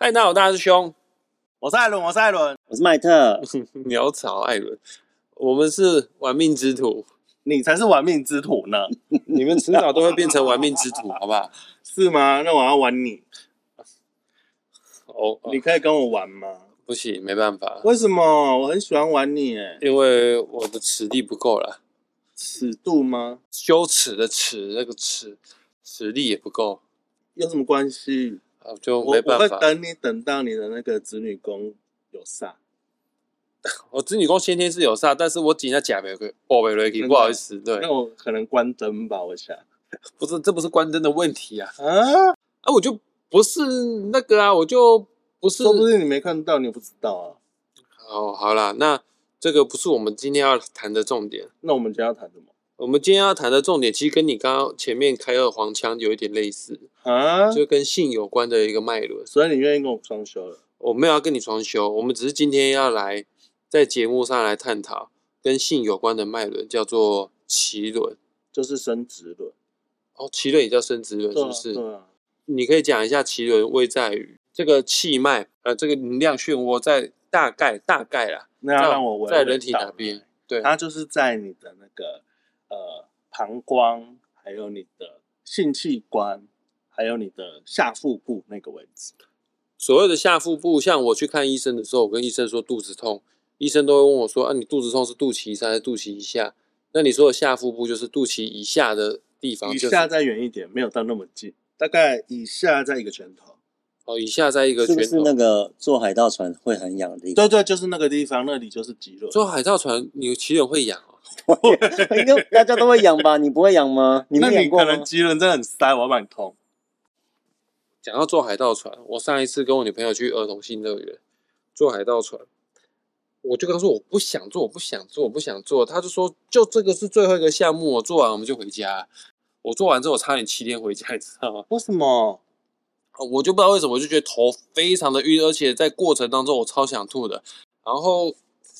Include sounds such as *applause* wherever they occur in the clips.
嗨，大家好，大师兄，我是艾伦，我是艾伦，我是麦特，*laughs* 鸟巢艾伦，我们是玩命之徒，你才是玩命之徒呢，*laughs* 你们迟早都会变成玩命之徒，*laughs* 好不好？是吗？那我要玩你，哦，你可以跟我玩吗？不行，没办法，为什么？我很喜欢玩你，哎，因为我的实力不够了，尺度吗？羞耻的耻，那个尺，实力也不够，有什么关系？啊，就我我会没办法。等你等到你的那个子女宫有煞，*laughs* 我子女宫先天是有煞，但是我紧下假没个宝贝雷真的不好意思，对那，我可能关灯吧，我想。*laughs* 不是，这不是关灯的问题啊，啊，啊，我就不是那个啊，我就不是说不定你没看到，你不知道啊。哦，好啦，那这个不是我们今天要谈的重点。那我们今天要谈什么？我们今天要谈的重点，其实跟你刚刚前面开二黄腔有一点类似，啊，就跟性有关的一个脉轮。所以你愿意跟我双修了？我没有要跟你双修，我们只是今天要来在节目上来探讨跟性有关的脉轮，叫做脐轮。就是生殖轮，哦，奇轮也叫生殖轮，是不是？对啊，你可以讲一下奇轮位在于这个气脉，呃，这个能量漩涡在大概大概啦，那要让我在人体哪边？对，它就是在你的那个呃膀胱，还有你的性器官，还有你的下腹部那个位置。所谓的下腹部，像我去看医生的时候，我跟医生说肚子痛，医生都会问我说：“啊，你肚子痛是肚脐以上还是肚脐以下？”那你说的下腹部就是肚脐以下的地方，就是以下再远一点，没有到那么近，大概以下在一个拳头。哦，以下在一个拳头。是不是那个坐海盗船会很痒的地方？对对，就是那个地方，那里就是肌肉。坐海盗船，你脐轮会痒 *laughs* 哦。应该大家都会痒吧？你不会痒吗？你那你可能？肌轮真的很塞，我要把你痛。讲到坐海盗船，我上一次跟我女朋友去儿童新乐园坐海盗船，我就跟她说我不想坐，我不想坐，我不想坐。她就说就这个是最后一个项目，我做完我们就回家。我做完之后，我差点七天回家，你知道吗？为什么？我就不知道为什么，我就觉得头非常的晕，而且在过程当中我超想吐的。然后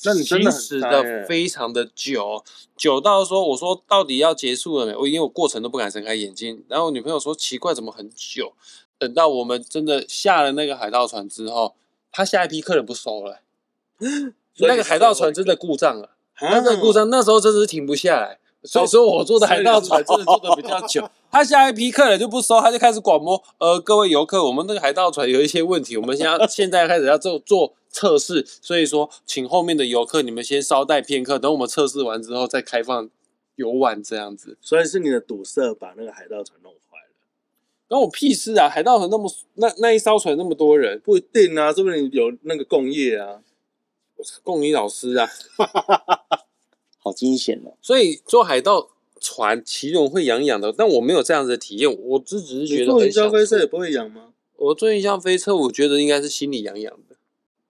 那你真的很行驶的非常的久，久到说我说到底要结束了没？我因为我过程都不敢睁开眼睛。然后我女朋友说奇怪，怎么很久？等到我们真的下了那个海盗船之后，他下一批客人不收了，*gasps* 那个海盗船真的故障了。啊那个故障那时候真的是停不下来，所以说我坐的海盗船真的坐的比较久。*laughs* 他下一批客人就不收，他就开始广播：呃，各位游客，我们那个海盗船有一些问题，我们现在现在开始要做做测试，所以说请后面的游客你们先稍待片刻，等我们测试完之后再开放游玩这样子。所以是你的堵塞把那个海盗船弄坏了。关我屁事啊！海盗船那么那那一艘船那么多人，不一定啊，是不定有那个共业啊。供你老师啊，好惊险哦！所以坐海盗船骑轮会痒痒的，但我没有这样子的体验，我只只是觉得坐云霄飞车也不会痒吗？我坐云霄飞车，我觉得应该是心里痒痒的。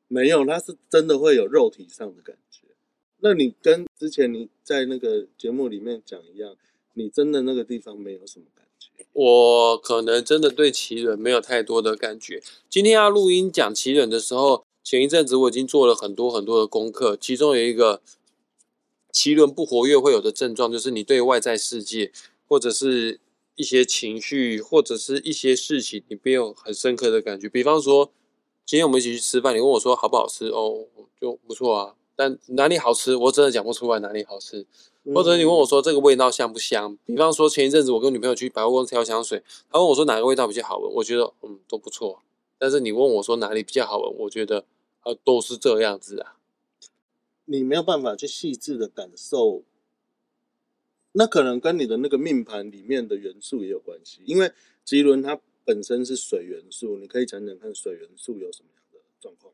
没有，它是真的会有肉体上的感觉。那你跟之前你在那个节目里面讲一样，你真的那个地方没有什么感觉。我可能真的对奇人没有太多的感觉。今天要录音讲奇人的时候，前一阵子我已经做了很多很多的功课，其中有一个奇轮不活跃会有的症状，就是你对外在世界或者是一些情绪或者是一些事情，你没有很深刻的感觉。比方说，今天我们一起去吃饭，你问我说好不好吃，哦，就不错啊。但哪里好吃，我真的讲不出来哪里好吃。或者你问我说这个味道香不香？比方说前一阵子我跟女朋友去百货公司挑香水，她问我说哪个味道比较好闻，我觉得嗯都不错。但是你问我说哪里比较好闻，我觉得呃都是这样子啊。你没有办法去细致的感受，那可能跟你的那个命盘里面的元素也有关系。因为吉轮它本身是水元素，你可以讲讲看水元素有什么样的状况？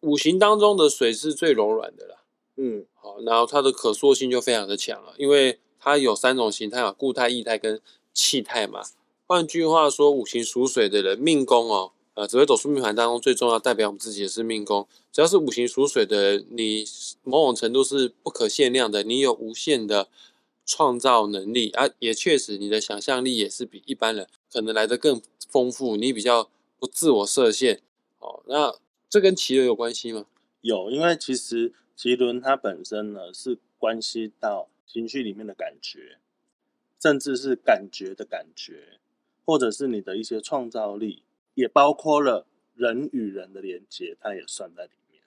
五行当中的水是最柔软的啦，嗯，好，然后它的可塑性就非常的强了，因为它有三种形态嘛，固态、液态跟气态嘛。换句话说，五行属水的人命宫哦，呃，紫微斗数命盘当中最重要代表我们自己的是命宫。只要是五行属水的人，你某种程度是不可限量的，你有无限的创造能力啊，也确实你的想象力也是比一般人可能来的更丰富，你比较不自我设限。哦，那这跟奇轮有关系吗？有，因为其实奇轮它本身呢是关系到情绪里面的感觉，甚至是感觉的感觉，或者是你的一些创造力，也包括了人与人的连接，它也算在里面。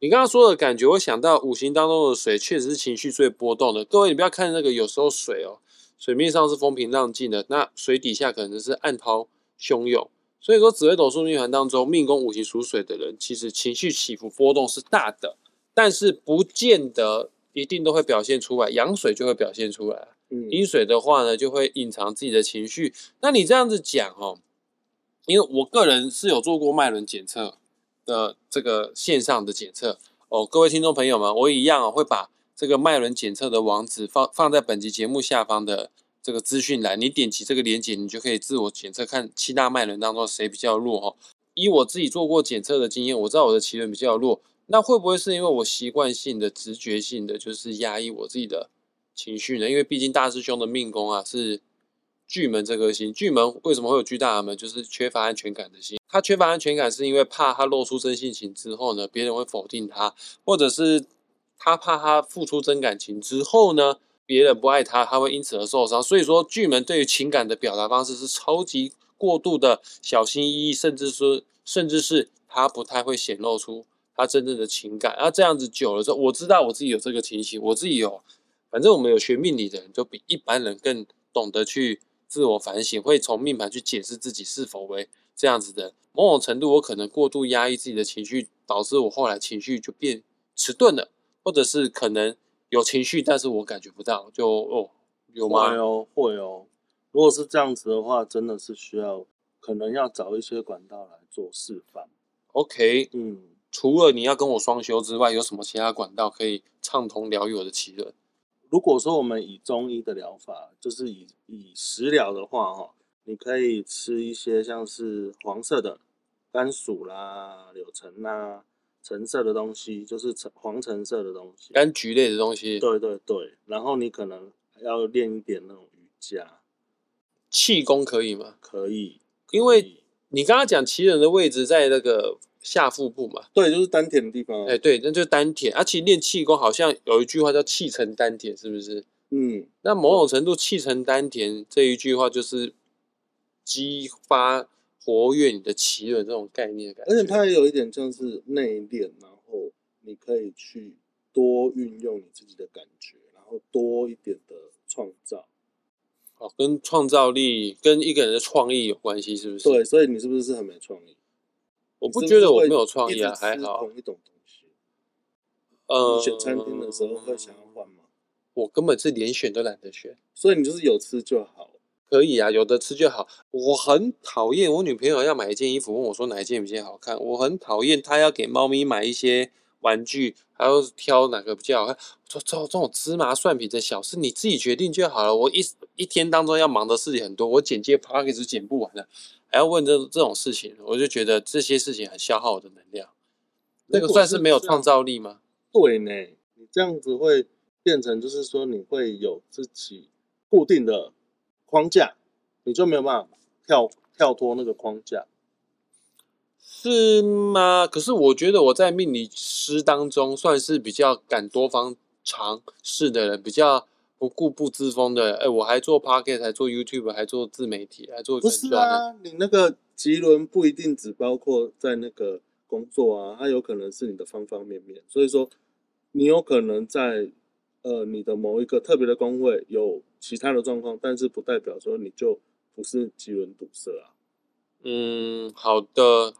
你刚刚说的感觉，我想到五行当中的水确实是情绪最波动的。各位，你不要看那个，有时候水哦，水面上是风平浪静的，那水底下可能是暗涛汹涌。所以说，紫微斗数命盘当中，命宫五行属水的人，其实情绪起伏波动是大的，但是不见得一定都会表现出来。阳水就会表现出来，嗯，阴水的话呢，就会隐藏自己的情绪。那你这样子讲哦，因为我个人是有做过脉轮检测的这个线上的检测哦，各位听众朋友们，我一样、哦、会把这个脉轮检测的网址放放在本集节目下方的这个资讯栏，你点击这个链接，你就可以自我检测看七大脉轮当中谁比较弱哦。以我自己做过检测的经验，我知道我的脐轮比较弱，那会不会是因为我习惯性的、直觉性的就是压抑我自己的情绪呢？因为毕竟大师兄的命宫啊是巨门这颗星，巨门为什么会有巨大的门？就是缺乏安全感的心。他缺乏安全感是因为怕他露出真性情之后呢，别人会否定他，或者是他怕他付出真感情之后呢，别人不爱他，他会因此而受伤。所以说，巨门对于情感的表达方式是超级过度的小心翼翼，甚至说，甚至是他不太会显露出他真正的情感。那这样子久了之后，我知道我自己有这个情形，我自己有，反正我们有学命理的人，就比一般人更懂得去自我反省，会从命盘去解释自己是否为这样子的。某种程度，我可能过度压抑自己的情绪，导致我后来情绪就变迟钝了，或者是可能有情绪，但是我感觉不到，就哦，有吗？会哦，会哦。如果是这样子的话，真的是需要可能要找一些管道来做示范。OK，嗯，除了你要跟我双修之外，有什么其他管道可以畅通疗愈我的奇轮？如果说我们以中医的疗法，就是以以食疗的话，哈，你可以吃一些像是黄色的甘薯啦、柳橙啦、橙色的东西，就是橙黄橙色的东西。柑橘类的东西，对对对，然后你可能还要练一点那种瑜伽，气功可以吗？可以。因为你刚刚讲奇人的位置在那个下腹部嘛，对，就是丹田的地方啊。哎，对，那就是丹田。而、且练气功好像有一句话叫“气沉丹田”，是不是？嗯，那某种程度，“气沉丹田”这一句话就是激发、活跃你的奇轮这种概念的感觉。而且它也有一点像是内敛，然后你可以去多运用你自己的感觉，然后多一点的创造。哦，跟创造力、跟一个人的创意有关系，是不是？对，，所以你是不是是很没创意？我不觉得我没有创意啊，还好。同一种东西。呃你，选餐厅的时候会想要换吗？我根本是连选都懒得选。所以你就是有吃就好。可以啊，有的吃就好。我很讨厌我女朋友要买一件衣服，问我说哪一件比较好看。我很讨厌她要给猫咪买一些玩具，还要挑哪个比较好看。我说这这种芝麻蒜皮的小事，你自己决定就好了。我一一天当中要忙的事情很多，我剪接 p d c a s 剪不完了，还要问这这种事情，我就觉得这些事情很消耗我的能量。那个算是没有创造力吗？对呢，你这样子会变成就是说你会有自己固定的框架，你就没有办法跳跳脱那个框架。是吗？可是我觉得我在命理师当中算是比较敢多方尝试的人，比较不固步自封的人。哎，我还做 p o c k e t 还做 YouTube，还做自媒体，还做不是。啊，你那个吉轮不一定只包括在那个工作啊，它有可能是你的方方面面。所以说，你有可能在呃你的某一个特别的工位有其他的状况，但是不代表说你就不是吉轮堵塞啊。嗯，好的，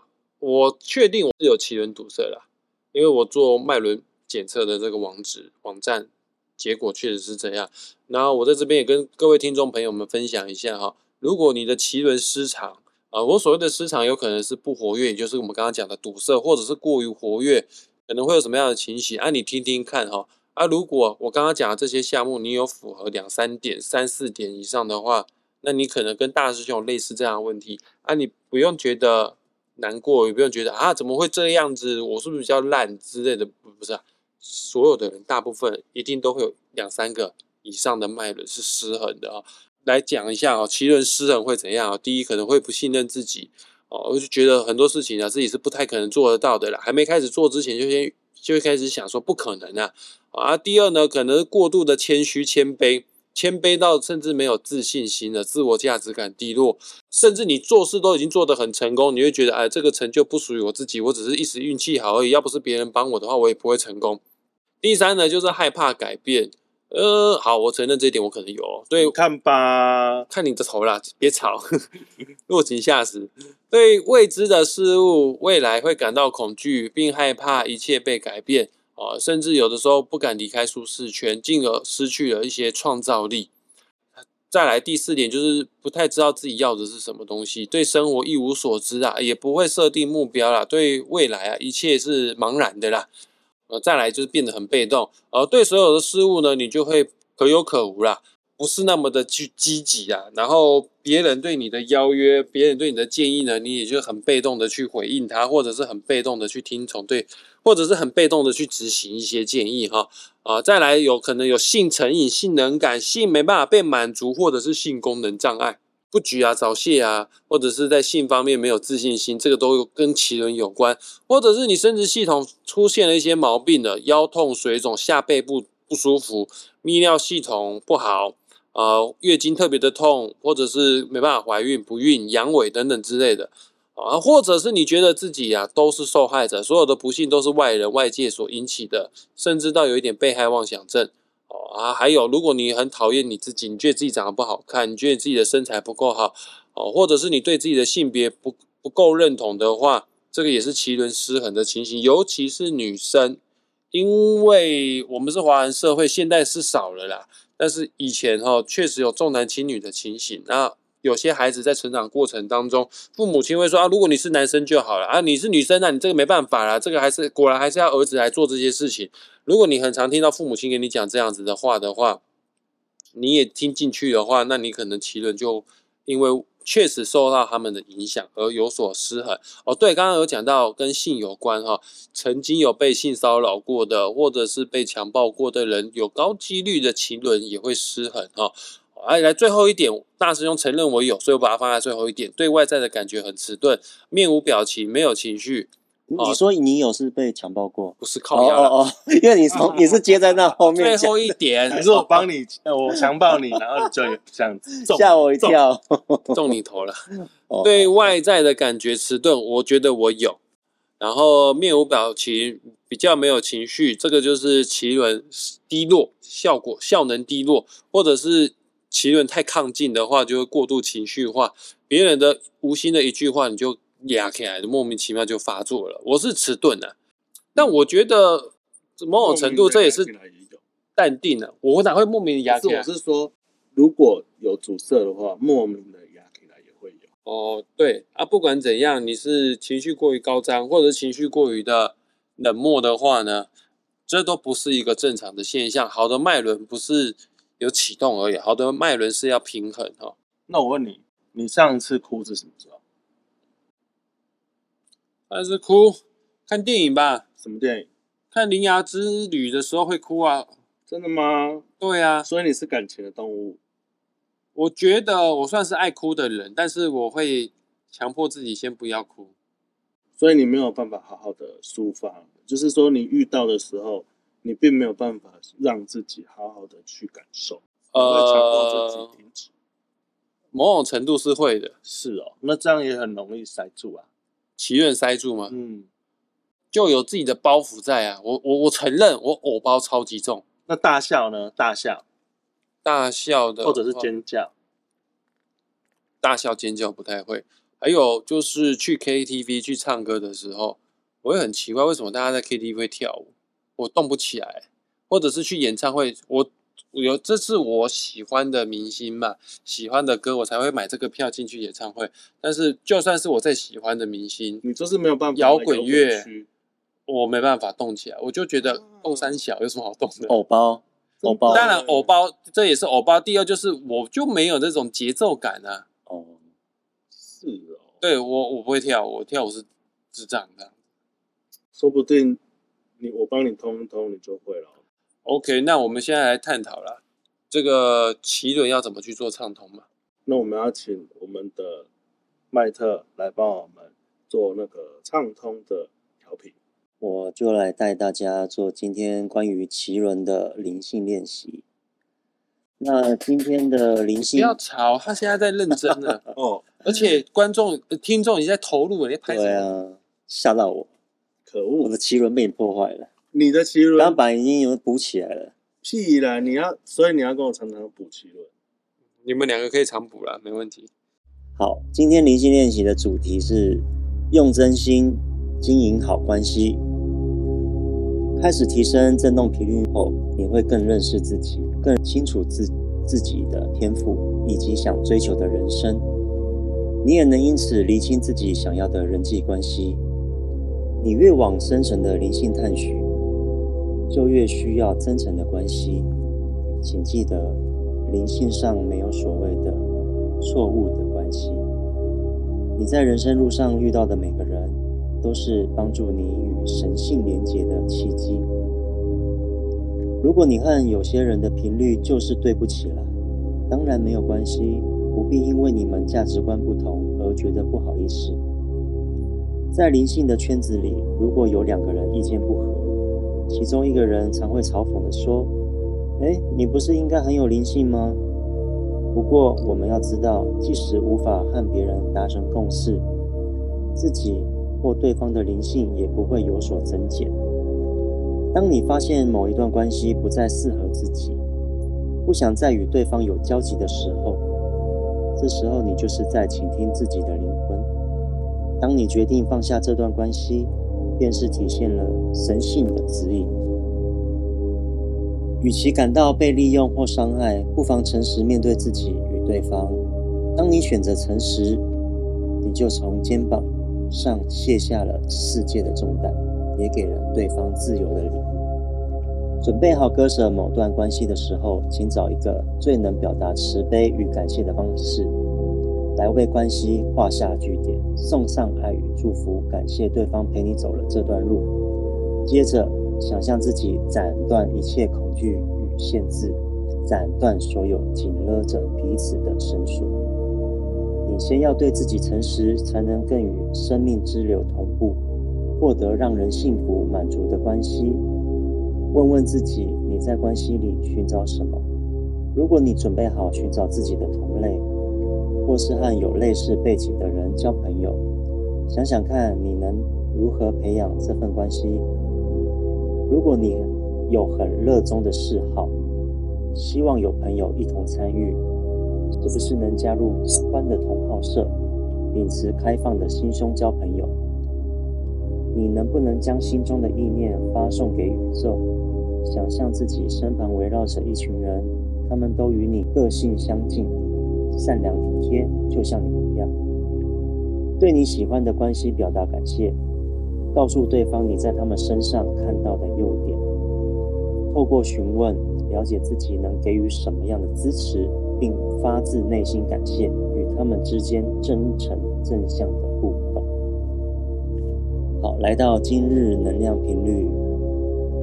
我确定我是有奇轮堵塞啦，因为我做脉轮检测的这个网址网站，结果确实是这样。然后我在这边也跟各位听众朋友们分享一下哈，如果你的奇轮失常啊、我所谓的失常有可能是不活跃，也就是我们刚刚讲的堵塞，或者是过于活跃，可能会有什么样的情形？啊，你听听看哈。啊，如果我刚刚讲的这些项目，你有符合两三点、三四点以上的话，那你可能跟大师兄有类似这样的问题啊，你不用觉得难过，也不用觉得啊怎么会这样子，我是不是比较烂之类的，不是、啊，所有的人大部分一定都会有两三个以上的脉轮是失衡的啊。来讲一下哦，奇轮失衡会怎样啊？第一，可能会不信任自己哦，我就觉得很多事情啊自己是不太可能做得到的啦，还没开始做之前就先就会开始想说不可能啊啊。第二呢，可能过度的谦虚谦卑，谦卑到甚至没有自信心了，自我价值感低落，甚至你做事都已经做得很成功，你会觉得哎，这个成就不属于我自己，我只是一时运气好而已，要不是别人帮我的话，我也不会成功。第三呢，就是害怕改变。呃，好，我承认这一点，我可能有。对你，看吧，看你的头啦，别吵，*laughs* 落井下石。对未知的事物，未来会感到恐惧，并害怕一切被改变啊，甚至有的时候不敢离开舒适圈，进而失去了一些创造力。再来第四点，就是不太知道自己要的是什么东西，对生活一无所知啊，也不会设定目标啦，对未来啊，一切是茫然的啦。呃，再来就是变得很被动，而对所有的事物呢，你就会可有可无啦，不是那么的去积极啊。然后别人对你的邀约，别人对你的建议呢，你也就很被动的去回应他，或者是很被动的去听从，对，或者是很被动的去执行一些建议哈。啊，再来有可能有性成瘾、性能感、性没办法被满足，或者是性功能障碍。不举啊、早泄啊，或者是在性方面没有自信心，这个都有跟奇轮有关，或者是你生殖系统出现了一些毛病了，腰痛、水肿、下背部不舒服、泌尿系统不好，呃，月经特别的痛，或者是没办法怀孕、不孕、阳痿等等之类的，啊，或者是你觉得自己呀都是受害者，所有的不幸都是外人、外界所引起的，甚至到有一点被害妄想症哦。啊，还有，如果你很讨厌你自己，你觉得自己长得不好看，你觉得自己的身材不够好，哦，或者是你对自己的性别不不够认同的话，这个也是奇轮失衡的情形，尤其是女生，因为我们是华人社会，现在是少了啦，但是以前哈确实有重男轻女的情形，那有些孩子在成长过程当中，父母亲会说啊，如果你是男生就好了啊，你是女生那你这个没办法了，这个还是果然还是要儿子来做这些事情。如果你很常听到父母亲跟你讲这样子的话的话，你也听进去的话，那你可能奇轮就因为确实受到他们的影响而有所失衡。哦，对，刚刚有讲到跟性有关哈，曾经有被性骚扰过的，或者是被强暴过的人，有高几率的情轮也会失衡哈。哎，来最后一点，大师兄承认我有，所以我把它放在最后一点。对外在的感觉很迟钝，面无表情，没有情绪。你说你有是被强暴过？不是靠压了。哦哦，*laughs* 因为你从你是接在那后面，最后一点还是我帮你，呃我强暴你，然后你就有这样子 *laughs* 吓我一跳。*laughs* 中你头了。哦对外在的感觉迟钝，我觉得我有。然后面无表情，比较没有情绪，这个就是奇轮低落，效果效能低落，或者是奇轮太亢进的话，就会过度情绪化。别人的无心的一句话，你就压起来，莫名其妙就发作了。我是迟钝的，但我觉得某种程度这也是淡定的。我哪会莫名的压起来是我？是说，如果有阻塞的话，莫名的压起来也会有。哦，对啊，不管怎样，你是情绪过于高涨，或者情绪过于的冷漠的话呢，这都不是一个正常的现象。好的脉轮不是有启动而已，好的脉轮是要平衡哈、哦。那我问你，你上一次哭是什么时候？但是哭，看电影吧，什么电影？看《铃芽之旅》的时候会哭啊。真的吗？对啊，所以你是感情的动物。我觉得我算是爱哭的人，但是我会强迫自己先不要哭。所以你没有办法好好的抒发，就是说你遇到的时候，你并没有办法让自己好好的去感受，你会强迫自呃己，停止。某种程度是会的，是哦，那这样也很容易塞住啊。祈愿塞住吗？嗯，就有自己的包袱在啊。我我我承认我偶包超级重，那大笑呢？大笑大笑的或者是尖叫，大笑尖叫不太会。还有就是去 KTV 去唱歌的时候，我会很奇怪为什么大家在 KTV 会跳舞，我动不起来。或者是去演唱会，我我有这是我喜欢的明星嘛，喜欢的歌，我才会买这个票进去演唱会。但是就算是我再喜欢的明星，你就是没有办法摇滚乐我没办法动起来，我就觉得动三小有什么好动的？偶包，偶包，当然偶包这也是偶包。第二就是我就没有这种节奏感啊。哦，是哦，对我我不会跳舞，我跳舞是智障的。说不定你我帮你通一通，你就会了。OK，那我们现在来探讨了这个奇轮要怎么去做畅通嘛？那我们要请我们的麦特来帮我们做那个畅通的调频。我就来带大家做今天关于奇轮的灵性练习。那今天的灵性不，要吵，他现在在认真了，*laughs* 哦，而且观众、呃听众已经在投入了，你在拍什么？对啊，吓到我，可恶！我的奇轮被你破坏了。你的奇轮钢板已经有补起来了。屁啦！你要，所以你要跟我常常补奇轮。你们两个可以常补啦，没问题。好，今天灵性练习的主题是用真心经营好关系。开始提升振动频率后，你会更认识自己，更清楚自自己的天赋以及想追求的人生。你也能因此厘清自己想要的人际关系。你越往深层的灵性探寻，就越需要真诚的关系。请记得，灵性上没有所谓的错误的关系。你在人生路上遇到的每个人，都是帮助你与神性连结的契机。如果你和有些人的频率就是对不起来，当然没有关系，不必因为你们价值观不同而觉得不好意思。在灵性的圈子里，如果有两个人意见不合，其中一个人常会嘲讽地说：“哎，你不是应该很有灵性吗？”不过我们要知道，即使无法和别人达成共识，自己或对方的灵性也不会有所增减。当你发现某一段关系不再适合自己，不想再与对方有交集的时候，这时候你就是在倾听自己的灵魂。当你决定放下这段关系，便是体现了神性的指引。与其感到被利用或伤害，不妨诚实面对自己与对方。当你选择诚实，你就从肩膀上卸下了世界的重担，也给了对方自由的礼物。准备好割舍某段关系的时候，请找一个最能表达慈悲与感谢的方式，来为关系画下句点，送上爱与祝福，感谢对方陪你走了这段路。接着，想象自己斩断一切恐惧与限制，斩断所有紧勒着彼此的绳索。你先要对自己诚实，才能更与生命之流同步，获得让人幸福满足的关系。问问自己，你在关系里寻找什么？如果你准备好寻找自己的同类，或是和有类似背景的人交朋友，想想看你能如何培养这份关系。如果你有很热衷的嗜好，希望有朋友一同参与，是不是能加入相关的同好社，秉持开放的心胸交朋友？你能不能将心中的意念发送给宇宙？想象自己身旁围绕着一群人，他们都与你个性相近，善良体贴，就像你一样。对你喜欢的关系表达感谢，告诉对方你在他们身上看到的优点。透过询问，了解自己能给予什么样的支持，并发自内心感谢，与他们之间真诚正向的互动。好，来到今日能量频率。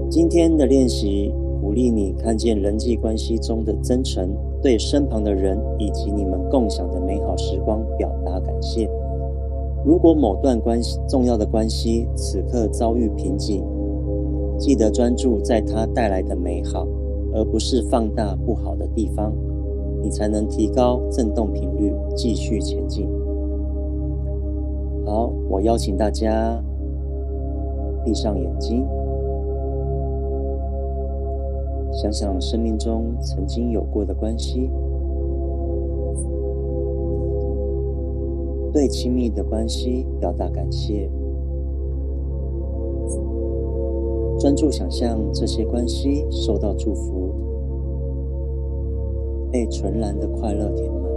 今天的练习鼓励你看见人际关系中的真诚，对身旁的人以及你们共享的美好时光表达感谢。如果某段关系重要的关系此刻遭遇瓶颈，记得专注在它带来的美好，而不是放大不好的地方，你才能提高振动频率，继续前进。好，我邀请大家闭上眼睛。想想生命中曾经有过的关系，对亲密的关系表达感谢，专注想象这些关系受到祝福，被纯然的快乐填满，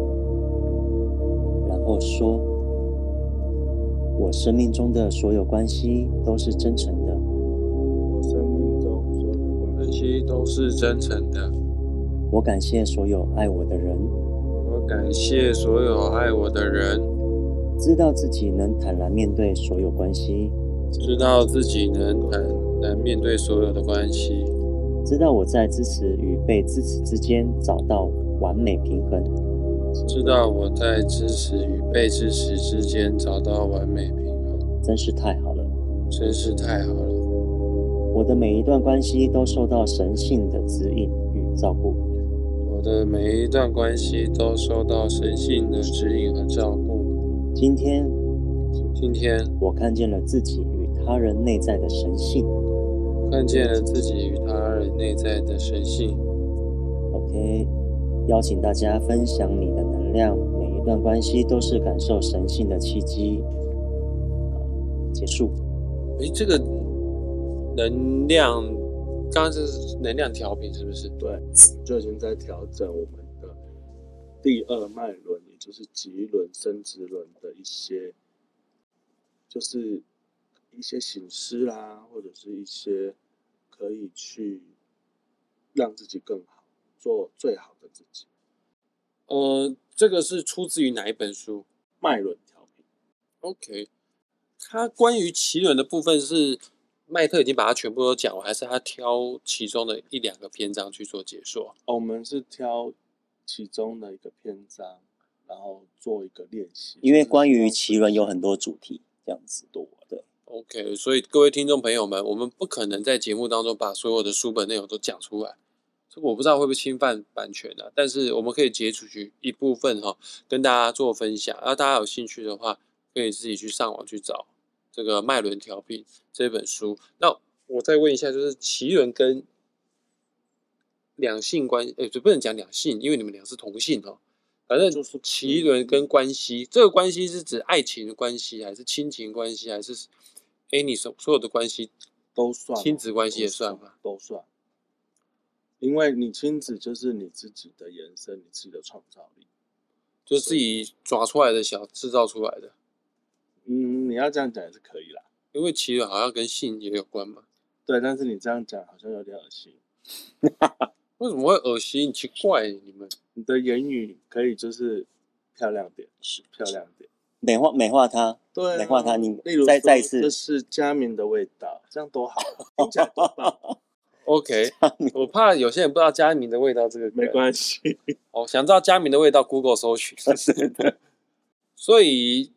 然后说：“我生命中的所有关系都是真诚的。”系，都是真诚的。我感谢所有爱我的人，我感谢所有爱我的人，知道自己能坦然面对所有关系，知道自己能坦然面对所有的关系，知道我在支持与被支持之间找到完美平衡。知道我在支持与被支持之间找到完美平衡，真是太好了！真是太好了。我的每一段关系都受到神性的指引与照顾。我的每一段关系都受到神性的指引和照顾。今天，今天我看见了自己与他人内在的神性。看见了自己与他人内在的神性。OK，邀请大家分享你的能量，每一段关系都是感受神性的契机。结束。诶，这个能量，刚刚是能量调频，是不是？对，就已经在调整我们的第二脉轮，也就是脐轮、生殖轮的一些，就是一些形式啦，或者是一些可以去让自己更好，做最好的自己。呃，这个是出自于哪一本书？脉轮调频。OK，它关于脐轮的部分是麦特已经把它全部都讲完，还是他挑其中的一两个篇章去做解说？哦我们是挑其中的一个篇章，然后做一个练习。因为关于奇轮有很多主题，这样子。多的，OK，所以各位听众朋友们，我们不可能在节目当中把所有的书本内容都讲出来，这个我不知道会不会侵犯版权啊。但是我们可以截出去一部分哈、跟大家做分享。然后大家有兴趣的话，可以自己去上网去找这个《脉轮调频》这本书。那我再问一下，就是奇轮跟两性关，哎，就不能讲两性，因为你们俩是同性哦。反正就是奇轮跟关系，这个关系是指爱情的关系，还是亲情关系，还是哎你所所有的关系？都算哦亲子关系也算吗？都算，因为你亲子就是你自己的延伸，你自己的创造力。就是自己抓出来的小制造出来的，嗯，你要这样讲也是可以啦。因为其实好像跟性也有关嘛。对，但是你这样讲好像有点恶心。*laughs* 为什么会恶心？奇怪，你们你的言语可以就是漂亮点，是漂亮点。美化美化它，对、啊，美化它你例如再再一次这是佳明的味道，这样多好，*laughs* 听起来多棒。*laughs* OK？我怕有些人不知道佳明的味道这个梗没关系，哦，想知道佳明的味道，Google 搜寻。所以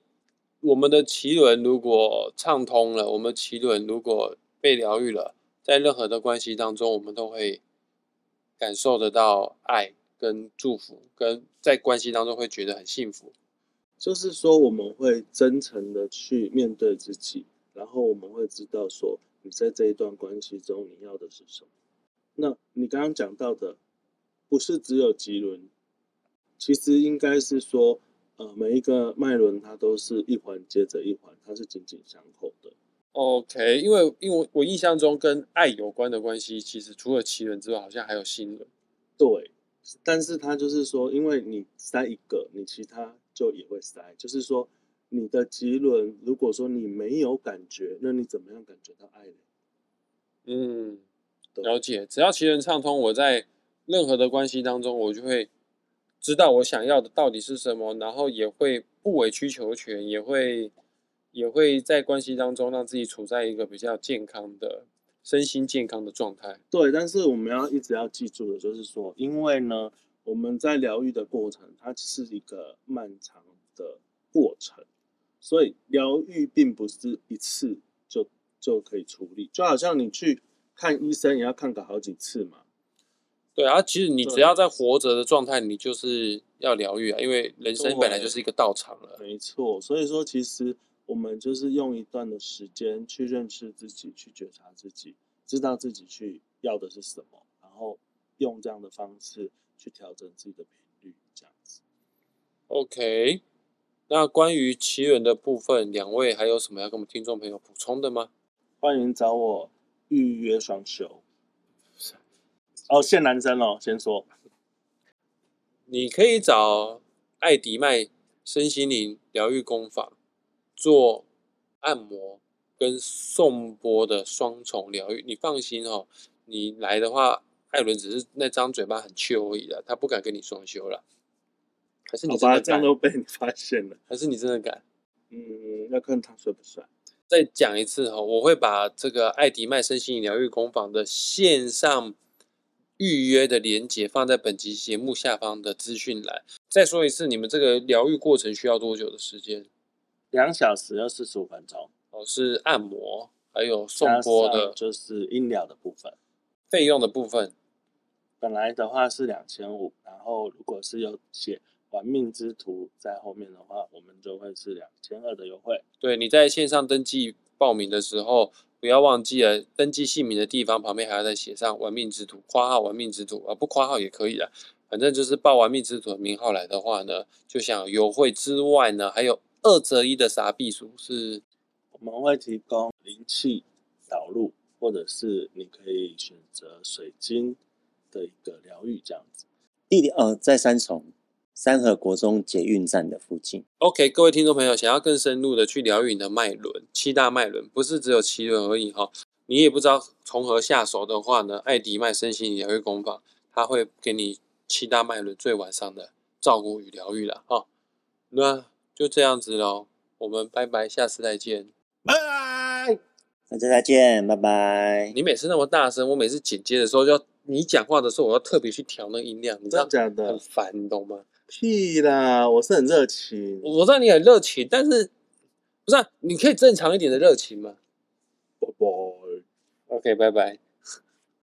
我们的脐轮如果畅通了，我们脐轮如果被疗愈了，在任何的关系当中，我们都会感受得到爱跟祝福，跟在关系当中会觉得很幸福。就是说我们会真诚的去面对自己，然后我们会知道说你在这一段关系中你要的是什么。那你刚刚讲到的，不是只有棘轮，其实应该是说，呃，每一个脉轮它都是一环接着一环，它是紧紧相扣的。OK，因为因为我印象中跟爱有关的关系，其实除了脐轮之外，好像还有心轮。对，但是它就是说，因为你塞一个，你其他就也会塞。就是说，你的棘轮，如果说你没有感觉，那你怎么样感觉到爱呢？嗯，了解。只要奇轮畅通，我在任何的关系当中，我就会知道我想要的到底是什么，然后也会不委曲求全，也会也会在关系当中让自己处在一个比较健康的身心健康的状态。对，但是我们要一直要记住的就是说，因为呢，我们在疗愈的过程，它是一个漫长的过程，所以疗愈并不是一次就就可以处理，就好像你去看医生也要看个好几次嘛。对啊，其实你只要在活着的状态，你就是要疗愈啊，因为人生本来就是一个道场了。没错，所以说其实我们就是用一段的时间去认识自己，去觉察自己，知道自己去要的是什么，然后用这样的方式去调整自己的频率，这样子。OK，那关于奇缘的部分，两位还有什么要跟我们听众朋友补充的吗？欢迎找我预约双休。哦，限男生哦，先说。你可以找艾迪麦身心灵疗愈工坊做按摩跟颂钵的双重疗愈。你放心哦，你来的话，艾伦只是那张嘴巴很臭而已啦，他不敢跟你双休了。还是你好吧，真的敢？这样都被你发现了。还是你真的敢？嗯，要看他帅不帅。再讲一次哈，我会把这个艾迪麦身心灵疗愈工坊的线上预约的连接放在本集节目下方的资讯栏。再说一次，你们这个疗愈过程需要多久的时间？两小时要四十五分钟，哦，是按摩，还有送波的就是音疗的部分。费用的部分。本来的话是两千五，然后如果是有写玩命之徒在后面的话，我们就会是两千二的优惠。对，你在线上登记报名的时候，不要忘记了登记姓名的地方旁边还要再写上“玩命之徒”（括号玩命之徒）啊，不括号也可以的。反正就是报玩命之徒的名号来的话呢，就像优惠之外呢，还有二折一的啥避暑是我们会提供灵气导入，或者是你可以选择水晶的一个疗愈这样子。地点呃在三重三河国中捷运站的附近。OK，各位听众朋友，想要更深入的去疗愈你的脉轮，七大脉轮不是只有七轮而已哈。你也不知道从何下手的话呢，艾迪麦身心疗愈工坊，它会给你七大脉轮最完善的照顾与疗愈了哈。那就这样子喽，我们拜拜，下次再见。拜拜。大家再见，拜拜。你每次那么大声，我每次剪接的时候就要你讲话的时候，我要特别去调那个音量，你知道真的？很烦，你懂吗？屁啦！我是很热情。我知道你很热情，但是不是、啊、你可以正常一点的热情吗拜拜。？OK，拜拜。